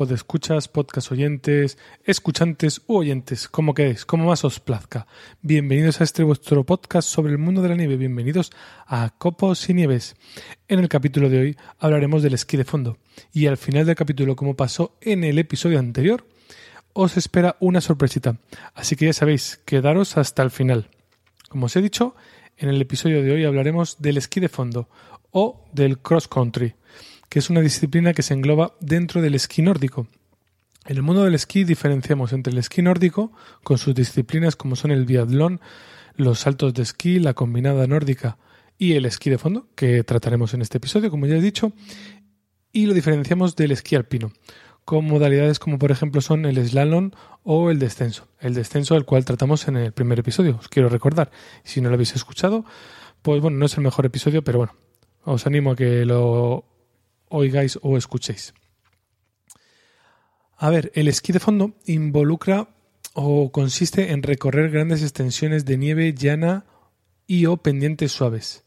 podescuchas, podcast oyentes, escuchantes u oyentes, como queréis, como más os plazca. Bienvenidos a este vuestro podcast sobre el mundo de la nieve, bienvenidos a Copos y Nieves. En el capítulo de hoy hablaremos del esquí de fondo y al final del capítulo, como pasó en el episodio anterior, os espera una sorpresita. Así que ya sabéis, quedaros hasta el final. Como os he dicho, en el episodio de hoy hablaremos del esquí de fondo o del cross country que es una disciplina que se engloba dentro del esquí nórdico. En el mundo del esquí diferenciamos entre el esquí nórdico, con sus disciplinas como son el biatlón, los saltos de esquí, la combinada nórdica y el esquí de fondo, que trataremos en este episodio, como ya he dicho, y lo diferenciamos del esquí alpino, con modalidades como por ejemplo son el slalom o el descenso. El descenso, el cual tratamos en el primer episodio, os quiero recordar. Si no lo habéis escuchado, pues bueno, no es el mejor episodio, pero bueno, os animo a que lo oigáis o escuchéis. A ver, el esquí de fondo involucra o consiste en recorrer grandes extensiones de nieve llana y o pendientes suaves.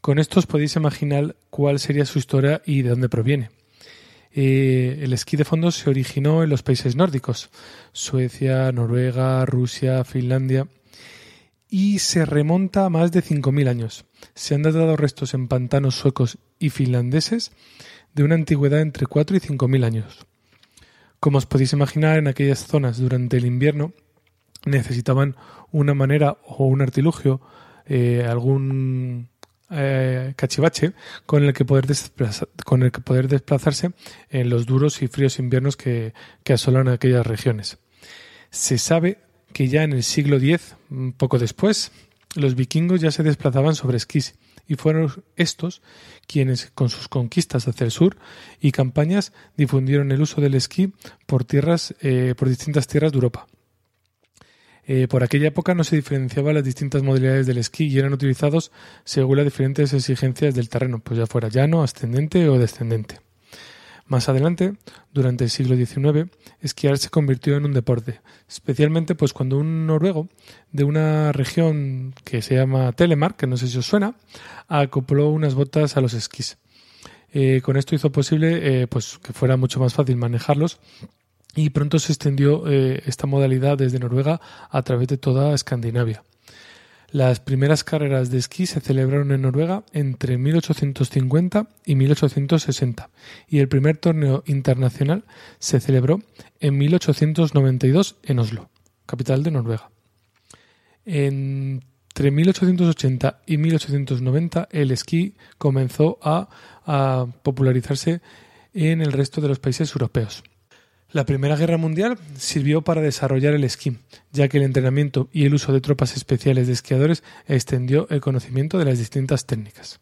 Con esto os podéis imaginar cuál sería su historia y de dónde proviene. Eh, el esquí de fondo se originó en los países nórdicos, Suecia, Noruega, Rusia, Finlandia, y se remonta a más de 5.000 años. Se han datado restos en pantanos suecos y finlandeses de una antigüedad entre 4 y 5 mil años. Como os podéis imaginar, en aquellas zonas durante el invierno necesitaban una manera o un artilugio, eh, algún eh, cachivache con el, que poder con el que poder desplazarse en los duros y fríos inviernos que, que asolan aquellas regiones. Se sabe que ya en el siglo X, poco después, los vikingos ya se desplazaban sobre esquís y fueron estos quienes, con sus conquistas hacia el sur y campañas, difundieron el uso del esquí por tierras, eh, por distintas tierras de Europa. Eh, por aquella época no se diferenciaban las distintas modalidades del esquí y eran utilizados según las diferentes exigencias del terreno, pues ya fuera llano, ascendente o descendente. Más adelante, durante el siglo XIX, esquiar se convirtió en un deporte, especialmente pues cuando un noruego de una región que se llama Telemark, que no sé si os suena, acopló unas botas a los esquís. Eh, con esto hizo posible eh, pues que fuera mucho más fácil manejarlos y pronto se extendió eh, esta modalidad desde Noruega a través de toda Escandinavia. Las primeras carreras de esquí se celebraron en Noruega entre 1850 y 1860 y el primer torneo internacional se celebró en 1892 en Oslo, capital de Noruega. Entre 1880 y 1890 el esquí comenzó a popularizarse en el resto de los países europeos. La Primera Guerra Mundial sirvió para desarrollar el esquí, ya que el entrenamiento y el uso de tropas especiales de esquiadores extendió el conocimiento de las distintas técnicas.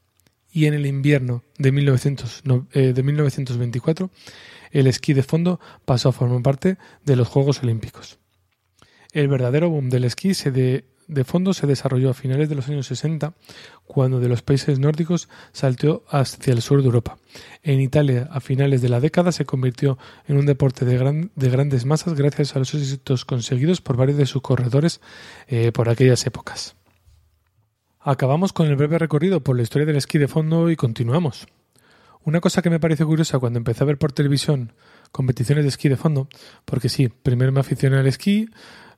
Y en el invierno de, 1924, eh, el esquí de fondo pasó a formar parte de los Juegos Olímpicos. El verdadero boom del esquí se, de, de fondo se desarrolló a finales de los años 60, cuando de los países nórdicos saltó hacia el sur de Europa. En Italia, a finales de la década, se convirtió en un deporte de, de grandes masas gracias a los éxitos conseguidos por varios de sus corredores eh, por aquellas épocas. Acabamos con el breve recorrido por la historia del esquí de fondo y continuamos. Una cosa que me parece curiosa cuando empecé a ver por televisión competiciones de esquí de fondo, porque sí, primero me aficioné al esquí,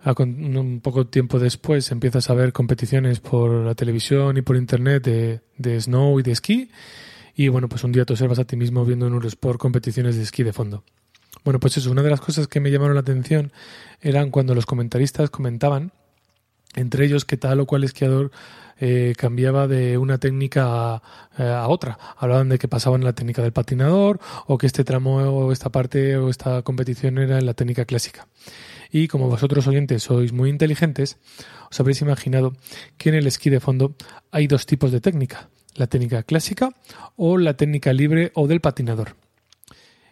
un poco tiempo después empiezas a ver competiciones por la televisión y por internet de, de snow y de esquí. Y bueno, pues un día te observas a ti mismo viendo en un sport competiciones de esquí de fondo. Bueno, pues eso, una de las cosas que me llamaron la atención eran cuando los comentaristas comentaban, entre ellos, que tal o cual esquiador eh, cambiaba de una técnica a, otra. Hablaban de que pasaban la técnica del patinador o que este tramo o esta parte o esta competición era en la técnica clásica. Y como vosotros oyentes sois muy inteligentes, os habréis imaginado que en el esquí de fondo hay dos tipos de técnica, la técnica clásica o la técnica libre o del patinador.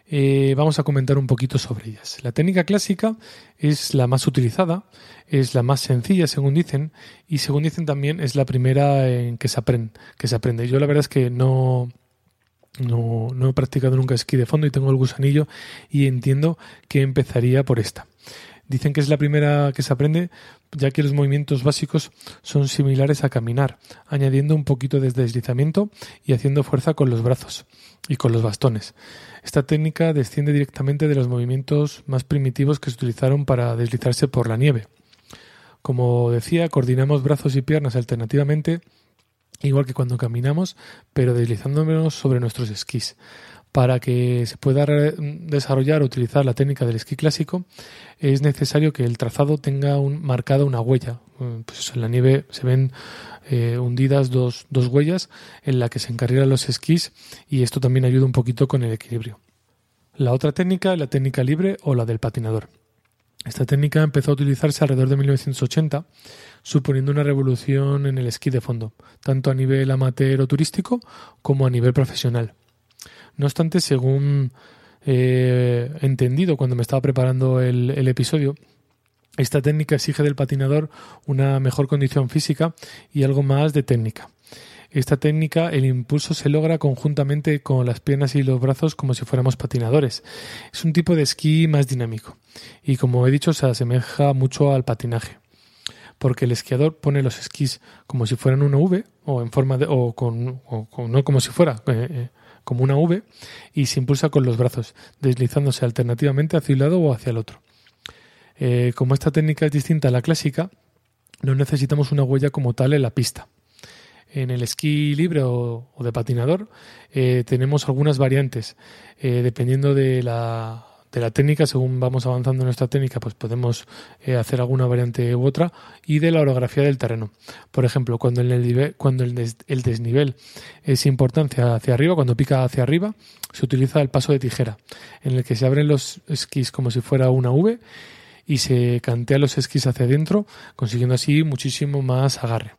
Eh, vamos a comentar un poquito sobre ellas. La técnica clásica es la más utilizada, es la más sencilla, según dicen, y según dicen también es la primera en que se, aprende. Yo la verdad es que no, no he practicado nunca esquí de fondo y tengo el gusanillo y entiendo que empezaría por esta. Dicen que es la primera que se aprende, ya que los movimientos básicos son similares a caminar, añadiendo un poquito de deslizamiento y haciendo fuerza con los brazos y con los bastones. Esta técnica desciende directamente de los movimientos más primitivos que se utilizaron para deslizarse por la nieve. Como decía, coordinamos brazos y piernas alternativamente, igual que cuando caminamos, pero deslizándonos sobre nuestros esquís. Para que se pueda desarrollar o utilizar la técnica del esquí clásico, es necesario que el trazado tenga un, marcada una huella. Pues en la nieve se ven eh, hundidas dos, dos, huellas en la que se encarrilan los esquís y esto también ayuda un poquito con el equilibrio. La otra técnica la técnica libre o la del patinador. Esta técnica empezó a utilizarse alrededor de 1980, suponiendo una revolución en el esquí de fondo, tanto a nivel amateur o turístico como a nivel profesional. No obstante, según he eh, entendido cuando me estaba preparando el, episodio, esta técnica exige del patinador una mejor condición física y algo más de técnica. Esta técnica, el impulso se logra conjuntamente con las piernas y los brazos como si fuéramos patinadores. Es un tipo de esquí más dinámico y, como he dicho, se asemeja mucho al patinaje. Porque el esquiador pone los esquís como si fueran una V o en forma de, o con, no como si fuera, eh, eh, como una V y se impulsa con los brazos, deslizándose alternativamente hacia un lado o hacia el otro. Eh, como esta técnica es distinta a la clásica, no necesitamos una huella como tal en la pista. En el esquí libre o, de patinador eh, tenemos algunas variantes, eh, dependiendo de la, de la técnica, según vamos avanzando en nuestra técnica, pues podemos eh, hacer alguna variante u otra, y de la orografía del terreno. Por ejemplo, cuando, el, desnivel es importancia hacia arriba, cuando pica hacia arriba, se utiliza el paso de tijera, en el que se abren los esquís como si fuera una V y se cantea los esquís hacia adentro, consiguiendo así muchísimo más agarre.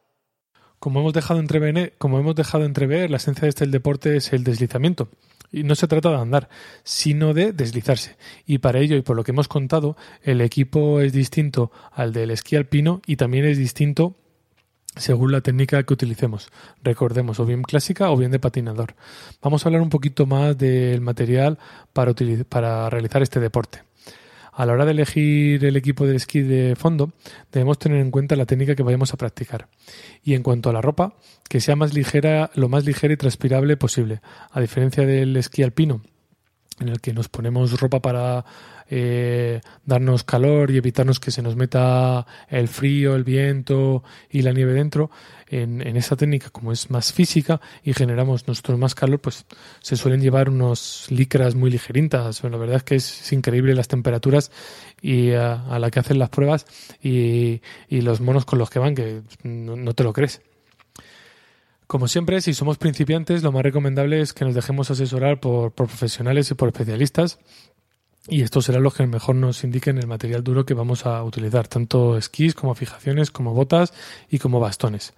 Como hemos dejado entrever, como hemos dejado entrever la esencia de este deporte es el deslizamiento. Y no se trata de andar, sino de deslizarse. Y para ello, y por lo que hemos contado, el equipo es distinto al del esquí alpino y también es distinto según la técnica que utilicemos. Recordemos, o bien clásica o bien de patinador. Vamos a hablar un poquito más del material para, para realizar este deporte. A la hora de elegir el equipo de esquí de fondo, debemos tener en cuenta la técnica que vayamos a practicar. Y en cuanto a la ropa, que sea más ligera, lo más ligera y transpirable posible. A diferencia del esquí alpino, en el que nos ponemos ropa para eh, darnos calor y evitarnos que se nos meta el frío, el viento y la nieve dentro. En, en esa técnica, como es más física y generamos nosotros más calor, pues se suelen llevar unos licras muy ligeritas. la verdad es que es, increíble las temperaturas y a, la que hacen las pruebas y, y, los monos con los que van, que no te lo crees. Como siempre, si somos principiantes, lo más recomendable es que nos dejemos asesorar por, profesionales y por especialistas. Y estos serán los que mejor nos indiquen el material duro que vamos a utilizar, tanto esquís como fijaciones, como botas y como bastones.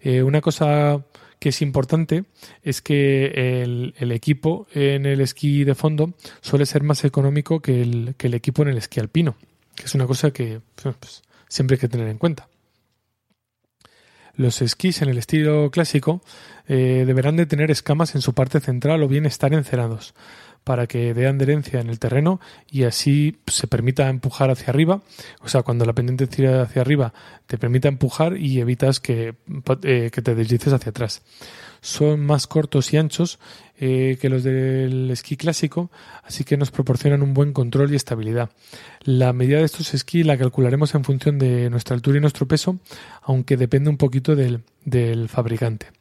Eh, una cosa que es importante es que el, equipo en el esquí de fondo suele ser más económico que el, equipo en el esquí alpino, que es una cosa que pues, siempre hay que tener en cuenta. Los esquís en el estilo clásico eh, deberán de tener escamas en su parte central o bien estar encerados para que dé adherencia en el terreno y así se permita empujar hacia arriba. O sea, cuando la pendiente tira hacia arriba, te permita empujar y evitas que, eh, que te deslices hacia atrás son más cortos y anchos eh, que los del esquí clásico, así que nos proporcionan un buen control y estabilidad. La medida de estos esquí la calcularemos en función de nuestra altura y nuestro peso, aunque depende un poquito del, del fabricante.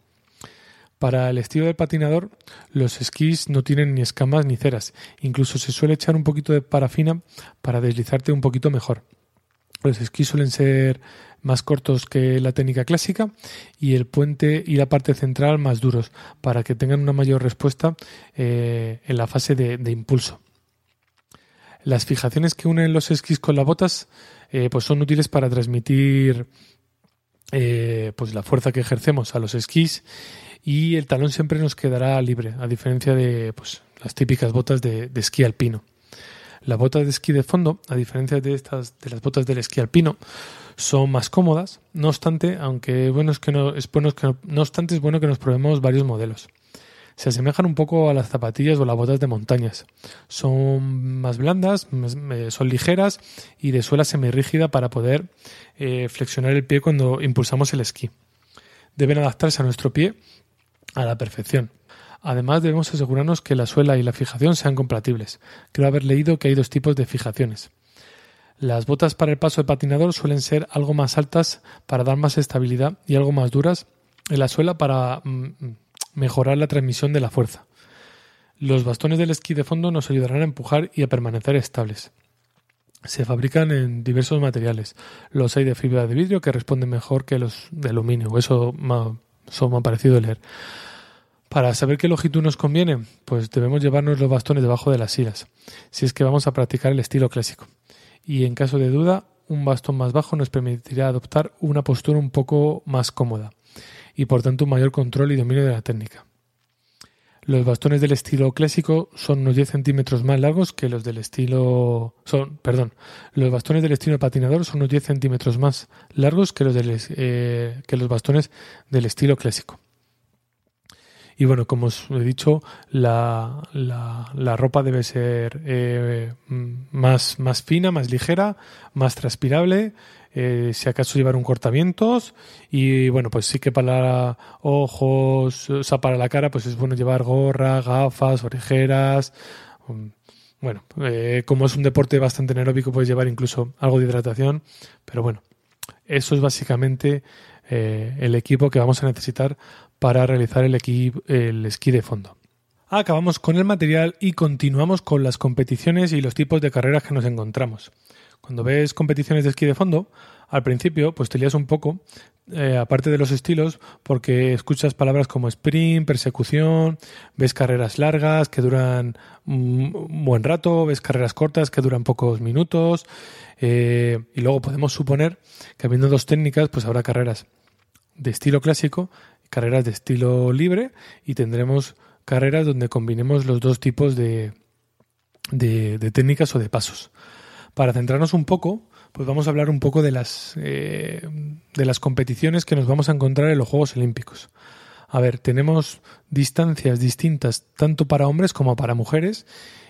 Para el estilo del patinador, los esquís no tienen ni escamas ni ceras, incluso se suele echar un poquito de parafina para deslizarte un poquito mejor. Los esquís suelen ser más cortos que la técnica clásica y el puente y la parte central más duros para que tengan una mayor respuesta eh, en la fase de, impulso. Las fijaciones que unen los esquís con las botas eh, pues son útiles para transmitir eh, pues la fuerza que ejercemos a los esquís y el talón siempre nos quedará libre, a diferencia de pues, las típicas botas de, de esquí alpino. Las botas de esquí de fondo, a diferencia de estas de las botas del esquí alpino, son más cómodas. No obstante, aunque bueno es que no es bueno que no, obstante es bueno que nos probemos varios modelos. Se asemejan un poco a las zapatillas o las botas de montañas. Son más blandas, son ligeras y de suela semirrígida para poder eh, flexionar el pie cuando impulsamos el esquí. Deben adaptarse a nuestro pie a la perfección. Además, debemos asegurarnos que la suela y la fijación sean compatibles. Creo haber leído que hay dos tipos de fijaciones. Las botas para el paso de patinador suelen ser algo más altas para dar más estabilidad y algo más duras en la suela para mm, mejorar la transmisión de la fuerza. Los bastones del esquí de fondo nos ayudarán a empujar y a permanecer estables. Se fabrican en diversos materiales. Los hay de fibra de vidrio que responden mejor que los de aluminio. Eso me ha, parecido leer. Para saber qué longitud nos conviene, pues debemos llevarnos los bastones debajo de las sillas, si es que vamos a practicar el estilo clásico. Y en caso de duda, un bastón más bajo nos permitirá adoptar una postura un poco más cómoda y por tanto un mayor control y dominio de la técnica. Los bastones del estilo clásico son unos 10 centímetros más largos que los del estilo. Son, perdón, los bastones del estilo patinador son unos 10 centímetros más largos que los, eh, que los bastones del estilo clásico. Y bueno, como os he dicho, la, la, ropa debe ser eh, más, más fina, más ligera, más transpirable eh, si acaso llevar un cortamientos y bueno, pues sí que para ojos, o sea, para la cara, pues es bueno llevar gorra, gafas, orejeras. Um, bueno, eh, como es un deporte bastante aeróbico, puedes llevar incluso algo de hidratación, pero bueno, eso es básicamente el equipo que vamos a necesitar para realizar el, el esquí de fondo. Acabamos con el material y continuamos con las competiciones y los tipos de carreras que nos encontramos. Cuando ves competiciones de esquí de fondo, al principio pues te lías un poco, eh, aparte de los estilos, porque escuchas palabras como sprint, persecución, ves carreras largas que duran un buen rato, ves carreras cortas que duran pocos minutos, eh, y luego podemos suponer que habiendo dos técnicas, pues habrá carreras de estilo clásico, carreras de estilo libre, y tendremos carreras donde combinemos los dos tipos de, de técnicas o de pasos. Para centrarnos un poco, pues vamos a hablar un poco de las, eh, de las competiciones que nos vamos a encontrar en los Juegos Olímpicos. A ver, tenemos distancias distintas tanto para hombres como para mujeres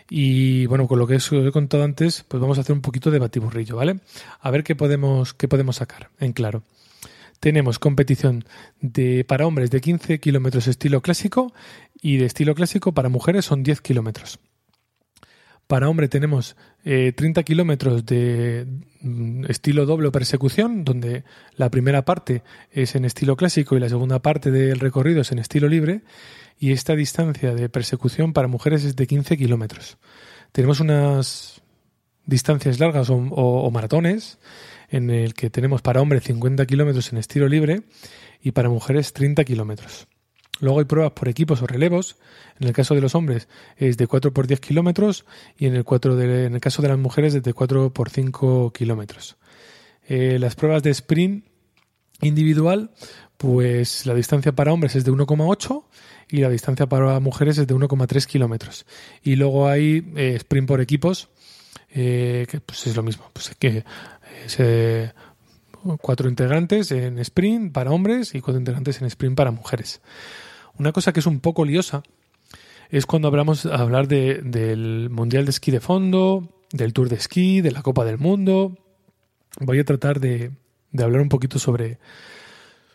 y bueno, con lo que os he contado antes, pues vamos a hacer un poquito de batiburrillo, ¿vale? A ver qué podemos, qué podemos sacar en claro. Tenemos competición de, para hombres de 15 kilómetros estilo clásico y de estilo clásico para mujeres son 10 kilómetros. Para hombre tenemos 30 eh, kilómetros de mm, estilo doble persecución, donde la primera parte es en estilo clásico y la segunda parte del recorrido es en estilo libre. Y esta distancia de persecución para mujeres es de 15 kilómetros. Tenemos unas distancias largas o, maratones en el que tenemos para hombre 50 kilómetros en estilo libre y para mujeres 30 kilómetros. Luego hay pruebas por equipos o relevos. En el caso de los hombres es de 4 por 10 kilómetros y en el, 4 de, en el caso de las mujeres es de 4 por 5 kilómetros. Eh, las pruebas de sprint individual, pues la distancia para hombres es de 1,8 y la distancia para mujeres es de 1,3 kilómetros. Y luego hay eh, sprint por equipos, eh, que pues es lo mismo, pues cuatro integrantes en sprint para hombres y cuatro integrantes en sprint para mujeres. Una cosa que es un poco liosa es cuando hablamos hablar de, del Mundial de Esquí de Fondo, del Tour de Esquí, de la Copa del Mundo. Voy a tratar de, hablar un poquito sobre,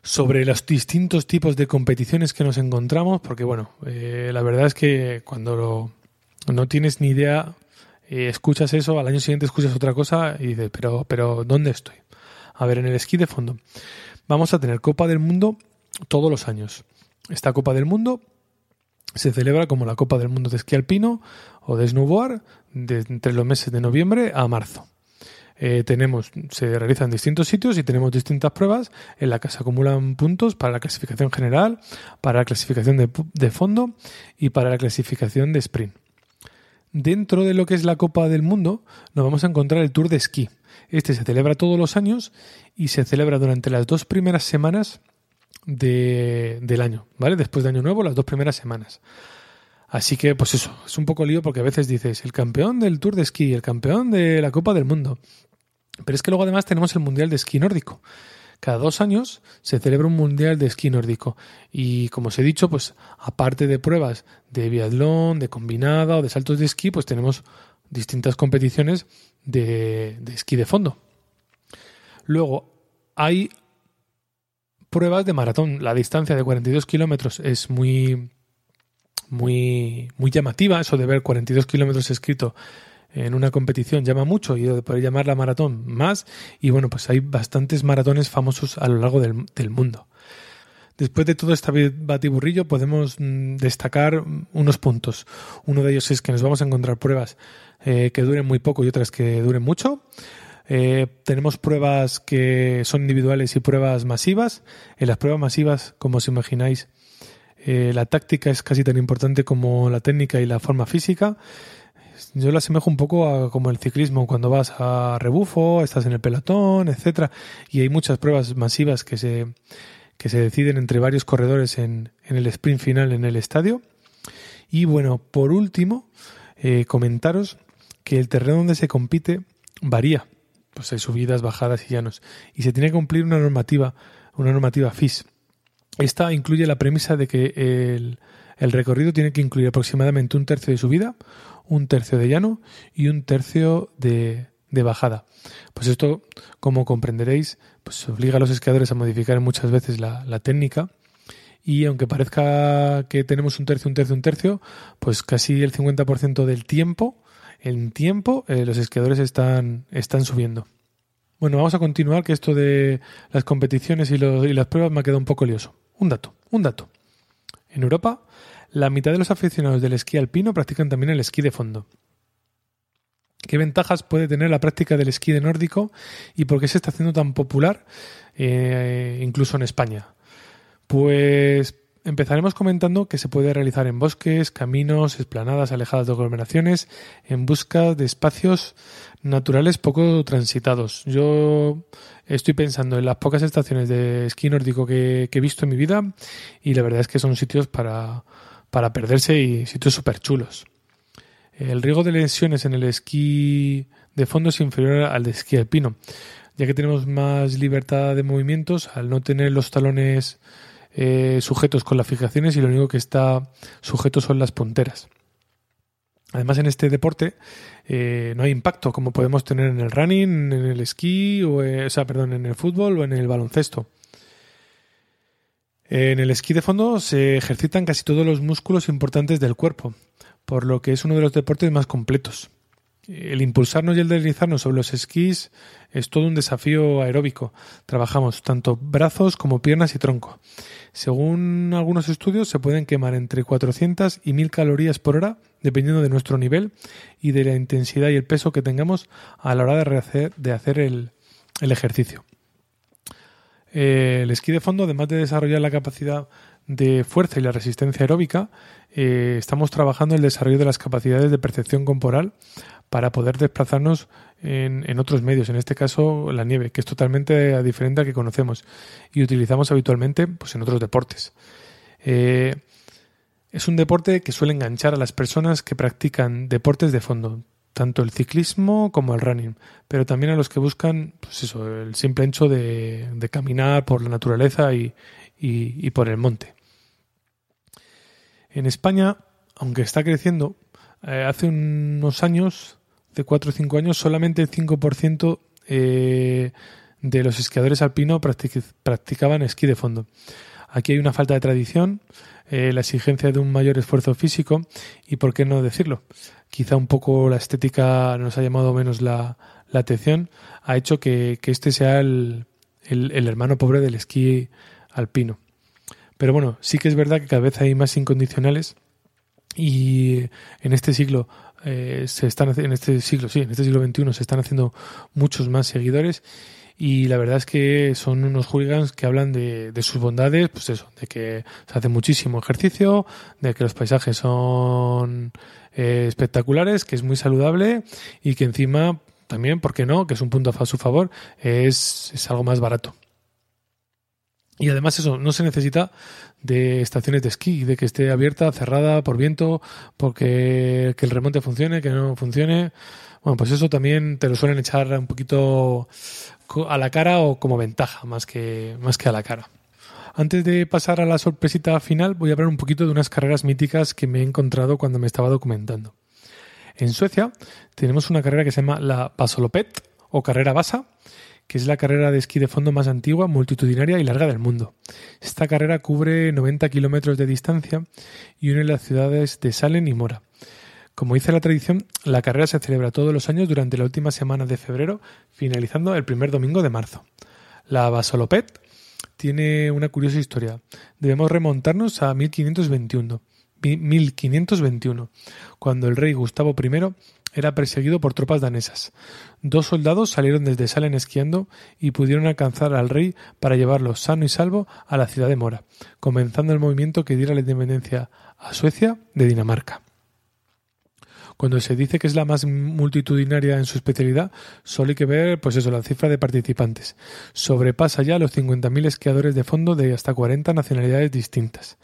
sobre los distintos tipos de competiciones que nos encontramos, porque bueno, eh, la verdad es que cuando no tienes ni idea, eh, escuchas eso, al año siguiente escuchas otra cosa y dices, pero, pero ¿dónde estoy? A ver, en el esquí de fondo vamos a tener Copa del Mundo todos los años. Esta Copa del Mundo se celebra como la Copa del Mundo de esquí alpino o de snowboard de, entre los meses de noviembre a marzo. Eh, tenemos, se realizan distintos sitios y tenemos distintas pruebas en las que se acumulan puntos para la clasificación general, para la clasificación de fondo y para la clasificación de sprint. Dentro de lo que es la Copa del Mundo nos vamos a encontrar el Tour de Esquí. Este se celebra todos los años y se celebra durante las dos primeras semanas de, del año, ¿vale? Después de Año Nuevo, las dos primeras semanas. Así que, pues eso, es un poco lío porque a veces dices el campeón del Tour de Esquí, el campeón de la Copa del Mundo. Pero es que luego además tenemos el Mundial de Esquí Nórdico, Cada dos años se celebra un mundial de esquí nórdico y, como os he dicho, pues aparte de pruebas de biatlón, de combinada o de saltos de esquí, pues tenemos distintas competiciones de, de esquí de fondo. Luego hay pruebas de maratón. La distancia de 42 kilómetros es muy, muy, muy llamativa. Eso de ver 42 kilómetros escrito en una competición llama mucho y de poder llamarla maratón más. Y bueno, pues hay bastantes maratones famosos a lo largo del, mundo. Después de todo este batiburrillo podemos mm, destacar unos puntos. Uno de ellos es que nos vamos a encontrar pruebas eh, que duren muy poco y otras que duren mucho. Eh, tenemos pruebas que son individuales y pruebas masivas. En las pruebas masivas, como os imagináis, eh, la táctica es casi tan importante como la técnica y la forma física. Yo la asemejo un poco a como el ciclismo, cuando vas a rebufo, estás en el pelotón, etcétera, y hay muchas pruebas masivas que se, que se deciden entre varios corredores en, en el sprint final en el estadio. Y bueno, por último, eh, comentaros que el terreno donde se compite varía pues hay subidas, bajadas y llanos. Y se tiene que cumplir una normativa, una normativa FIS. Esta incluye la premisa de que el, el recorrido tiene que incluir aproximadamente un tercio de subida, un tercio de llano y un tercio de, bajada. Pues esto, como comprenderéis, pues obliga a los esquiadores a modificar muchas veces la, la, técnica. Y aunque parezca que tenemos un tercio, un tercio, un tercio, pues casi el 50% del tiempo en tiempo eh, los esquiadores están, están subiendo. Bueno, vamos a continuar, que esto de las competiciones y, y las pruebas me ha quedado un poco lioso. Un dato, un dato. En Europa, la mitad de los aficionados del esquí alpino practican también el esquí de fondo. ¿Qué ventajas puede tener la práctica del esquí de nórdico y por qué se está haciendo tan popular eh, incluso en España? Pues Empezaremos comentando que se puede realizar en bosques, caminos, esplanadas alejadas de aglomeraciones, en busca de espacios naturales poco transitados. Yo estoy pensando en las pocas estaciones de esquí nórdico que, he visto en mi vida y la verdad es que son sitios para, para perderse y sitios súper chulos. El riesgo de lesiones en el esquí de fondo es inferior al de esquí alpino, ya que tenemos más libertad de movimientos al no tener los talones eh, sujetos con las fijaciones y lo único que está sujeto son las punteras. Además, en este deporte eh, no hay impacto como podemos tener en el running, en el esquí, o, eh, o, sea, perdón, en el fútbol o en el baloncesto. En el esquí de fondo se ejercitan casi todos los músculos importantes del cuerpo, por lo que es uno de los deportes más completos. El impulsarnos y el deslizarnos sobre los esquís es todo un desafío aeróbico. Trabajamos tanto brazos como piernas y tronco. Según algunos estudios, se pueden quemar entre 400 y 1000 calorías por hora, dependiendo de nuestro nivel y de la intensidad y el peso que tengamos a la hora de hacer, el, ejercicio. El esquí de fondo, además de desarrollar la capacidad de fuerza y la resistencia aeróbica, eh, estamos trabajando el desarrollo de las capacidades de percepción corporal para poder desplazarnos en, otros medios, en este caso la nieve, que es totalmente diferente al que conocemos y utilizamos habitualmente pues, en otros deportes. Eh, es un deporte que suele enganchar a las personas que practican deportes de fondo, tanto el ciclismo como el running, pero también a los que buscan pues eso, el simple hecho de, caminar por la naturaleza y, y por el monte. En España, aunque está creciendo, eh, hace unos años de 4 o 5 años, solamente el 5% eh, de los esquiadores alpinos practicaban esquí de fondo. Aquí hay una falta de tradición, eh, la exigencia de un mayor esfuerzo físico y, ¿por qué no decirlo? Quizá un poco la estética nos ha llamado menos la, atención, ha hecho que, este sea el, el, hermano pobre del esquí alpino. Pero bueno, sí que es verdad que cada vez hay más incondicionales y en este siglo eh, se están en este siglo, sí, en este siglo XXI se están haciendo muchos más seguidores y la verdad es que son unos hooligans que hablan de, de, sus bondades, pues eso, de que se hace muchísimo ejercicio, de que los paisajes son eh, espectaculares, que es muy saludable y que encima también, ¿por qué no?, que es un punto a su favor, es, es algo más barato. Y además eso, no se necesita de estaciones de esquí, de que esté abierta, cerrada por viento, porque que el remonte funcione, que no funcione. Bueno, pues eso también te lo suelen echar un poquito a la cara o como ventaja, más que, más que a la cara. Antes de pasar a la sorpresita final, voy a hablar un poquito de unas carreras míticas que me he encontrado cuando me estaba documentando. En Suecia tenemos una carrera que se llama la Basolopet o carrera Basa, que es la carrera de esquí de fondo más antigua, multitudinaria y larga del mundo. Esta carrera cubre 90 kilómetros de distancia y une las ciudades de Salen y Mora. Como dice la tradición, la carrera se celebra todos los años durante la última semana de febrero, finalizando el primer domingo de marzo. La Basolopet tiene una curiosa historia. Debemos remontarnos a 1521, 1521, cuando el rey Gustavo I era perseguido por tropas danesas. Dos soldados salieron desde Salen esquiando y pudieron alcanzar al rey para llevarlo sano y salvo a la ciudad de Mora, comenzando el movimiento que diera la independencia a Suecia de Dinamarca. Cuando se dice que es la más multitudinaria en su especialidad, solo hay que ver, pues eso, la cifra de participantes. Sobrepasa ya los 50.000 esquiadores de fondo de hasta 40 nacionalidades distintas.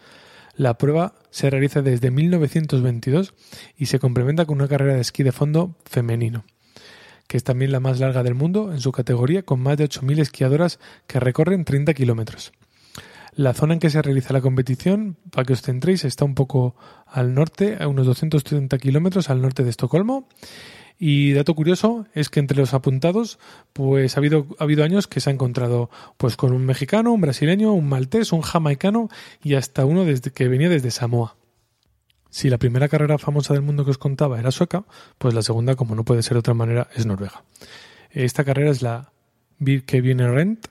La prueba se realiza desde 1922 y se complementa con una carrera de esquí de fondo femenino, que es también la más larga del mundo en su categoría, con más de 8.000 esquiadoras que recorren 30 kilómetros. La zona en que se realiza la competición, para que os centréis, está un poco al norte, a unos 230 kilómetros al norte de Estocolmo. Y dato curioso es que entre los apuntados, pues ha habido, ha habido años que se ha encontrado pues con un mexicano, un brasileño, un maltés, un jamaicano y hasta uno desde, que venía desde Samoa. Si la primera carrera famosa del mundo que os contaba era sueca, pues la segunda, como no puede ser de otra manera, es noruega. Esta carrera es la Rent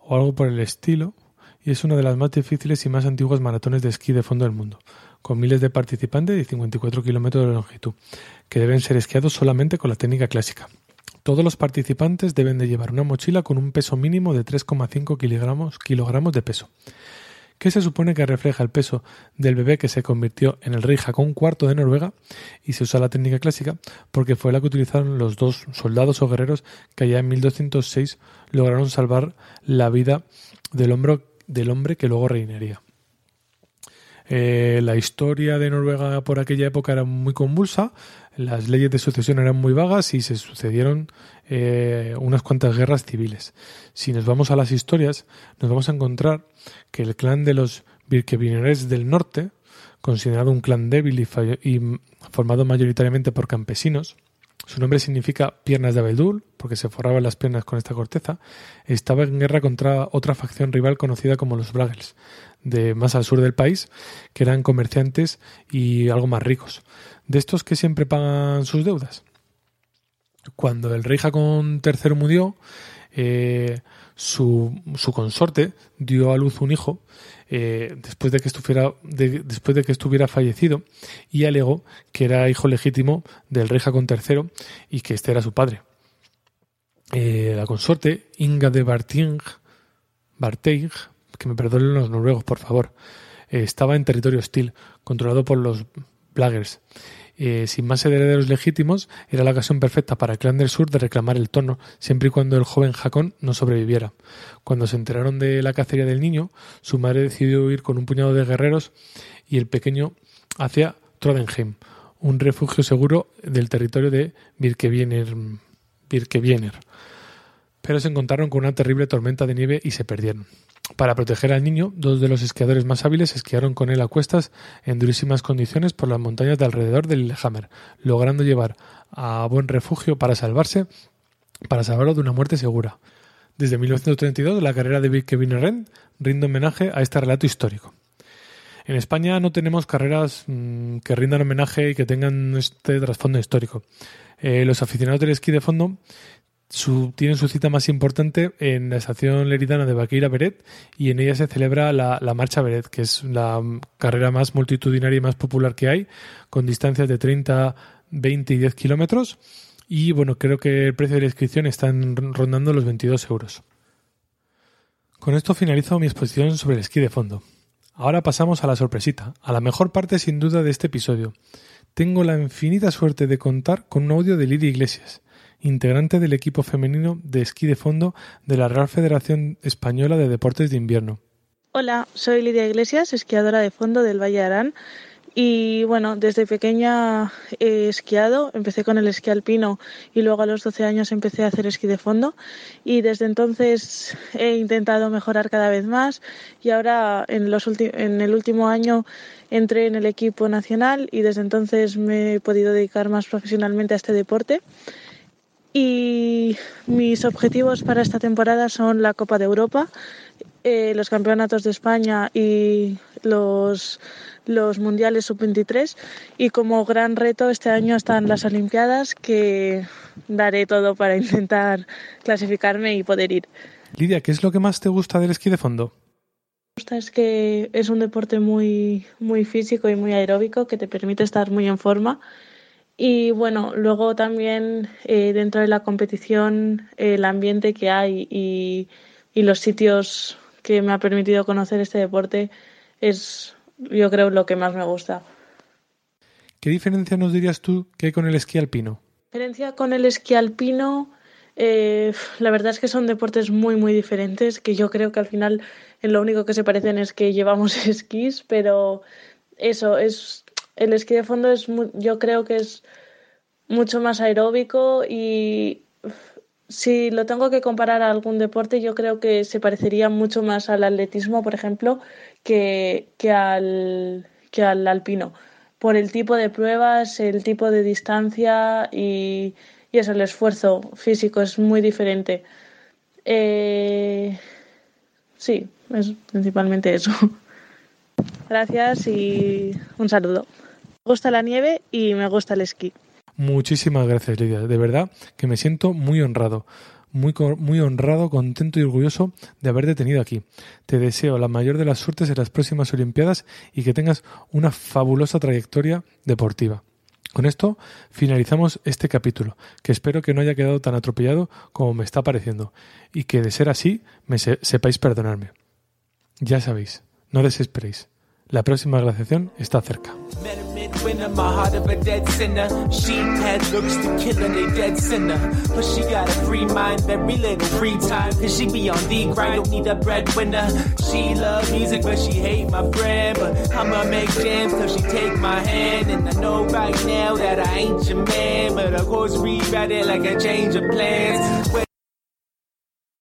o algo por el estilo, y es una de las más difíciles y más antiguas maratones de esquí de fondo del mundo, con miles de participantes y 54 kilómetros de longitud, que deben ser esquiados solamente con la técnica clásica. Todos los participantes deben de llevar una mochila con un peso mínimo de 3,5 kilogramos, kilogramos de peso, que se supone que refleja el peso del bebé que se convirtió en el rey Jacón IV de Noruega y se usa la técnica clásica porque fue la que utilizaron los dos soldados o guerreros que allá en 1206 lograron salvar la vida del del hombre que luego reinaría. Eh, la historia de Noruega por aquella época era muy convulsa, las leyes de sucesión eran muy vagas y se sucedieron eh, unas cuantas guerras civiles. Si nos vamos a las historias, nos vamos a encontrar que el clan de los Birkebineres del norte, considerado un clan débil y formado mayoritariamente por campesinos, su nombre significa piernas de abedul, porque se forraban las piernas con esta corteza. Estaba en guerra contra otra facción rival conocida como los Bragels, de más al sur del país, que eran comerciantes y algo más ricos. De estos que siempre pagan sus deudas. Cuando el rey Jacón III murió, eh, su, su consorte dio a luz un hijo eh, después, de que estuviera, después de que estuviera fallecido y alegó que era hijo legítimo del rey Jacón III y que este era su padre. Eh, la consorte, Inga de Barting, Barteig, que me perdonen los noruegos, por favor, eh, estaba en territorio hostil, controlado por los Blagers eh, sin más herederos legítimos, era la ocasión perfecta para el clan del sur de reclamar el trono, siempre y cuando el joven Jacón no sobreviviera. Cuando se enteraron de la cacería del niño, su madre decidió ir con un puñado de guerreros y el pequeño hacia Trodenheim, un refugio seguro del territorio de Birkebiener. Birkebiener. Pero se encontraron con una terrible tormenta de nieve y se perdieron. Para proteger al niño, dos de los esquiadores más hábiles esquiaron con él a cuestas en durísimas condiciones por las montañas de alrededor del Lillehammer, logrando llevar a buen refugio para salvarse, para salvarlo de una muerte segura. Desde 1932, la carrera de Kevin Ren rinde homenaje a este relato histórico. En España no tenemos carreras mm, que rindan homenaje y que tengan este trasfondo histórico. Eh, los aficionados del esquí de fondo su, tienen su cita más importante en la estación leridana de Baqueira Beret y en ella se celebra la, Marcha Beret, que es la carrera más multitudinaria y más popular que hay, con distancias de 30, 20 y 10 kilómetros. Y bueno, creo que el precio de la inscripción está rondando los 22 euros. Con esto finalizo mi exposición sobre el esquí de fondo. Ahora pasamos a la sorpresita, a la mejor parte sin duda de este episodio. Tengo la infinita suerte de contar con un audio de Lidia Iglesias integrante del equipo femenino de esquí de fondo de la Real Federación Española de Deportes de Invierno. Hola, soy Lidia Iglesias, esquiadora de fondo del Valle Arán Y bueno, desde pequeña he esquiado, empecé con el esquí alpino y luego a los 12 años empecé a hacer esquí de fondo y desde entonces he intentado mejorar cada vez más y ahora en, los en el último año entré en el equipo nacional y desde entonces me he podido dedicar más profesionalmente a este deporte. Y mis objetivos para esta temporada son la Copa de Europa, eh, los campeonatos de España y los, los mundiales sub-23. Y como gran reto este año están las Olimpiadas, que daré todo para intentar clasificarme y poder ir. Lidia, ¿qué es lo que más te gusta del esquí de fondo? gusta es que es un deporte muy, muy físico y muy aeróbico que te permite estar muy en forma. Y bueno, luego también eh, dentro de la competición, el ambiente que hay y, y, los sitios que me ha permitido conocer este deporte es, yo creo, lo que más me gusta. ¿Qué diferencia nos dirías tú que hay con el esquí alpino? Diferencia con el esquí alpino, eh, la verdad es que son deportes muy, muy diferentes, que yo creo que al final en lo único que se parecen es que llevamos esquís, pero eso es el esquí de fondo es yo creo que es mucho más aeróbico y si lo tengo que comparar a algún deporte, yo creo que se parecería mucho más al atletismo, por ejemplo, que, que, al, que al alpino, por el tipo de pruebas, el tipo de distancia y, y eso, el esfuerzo físico es muy diferente. Eh, sí, es principalmente eso. Gracias y un saludo. Me gusta la nieve y me gusta el esquí. Muchísimas gracias, Lidia. De verdad que me siento muy honrado, muy, muy honrado, contento y orgulloso de haberte tenido aquí. Te deseo la mayor de las suertes en las próximas Olimpiadas y que tengas una fabulosa trayectoria deportiva. Con esto finalizamos este capítulo, que espero que no haya quedado tan atropellado como me está pareciendo, y que de ser así me sepáis perdonarme. Ya sabéis, no desesperéis. La próxima glaciación está cerca. Winner, my heart of a dead sinner. She had looks to kill her, they dead sinner. But she got a free mind, very little free time. Cause she be on the grind, don't need a breadwinner. She love music, but she hate my brand. But I'ma make jams till she take my hand. And I know right now that I ain't your man. But of course, we read it like a change of plans.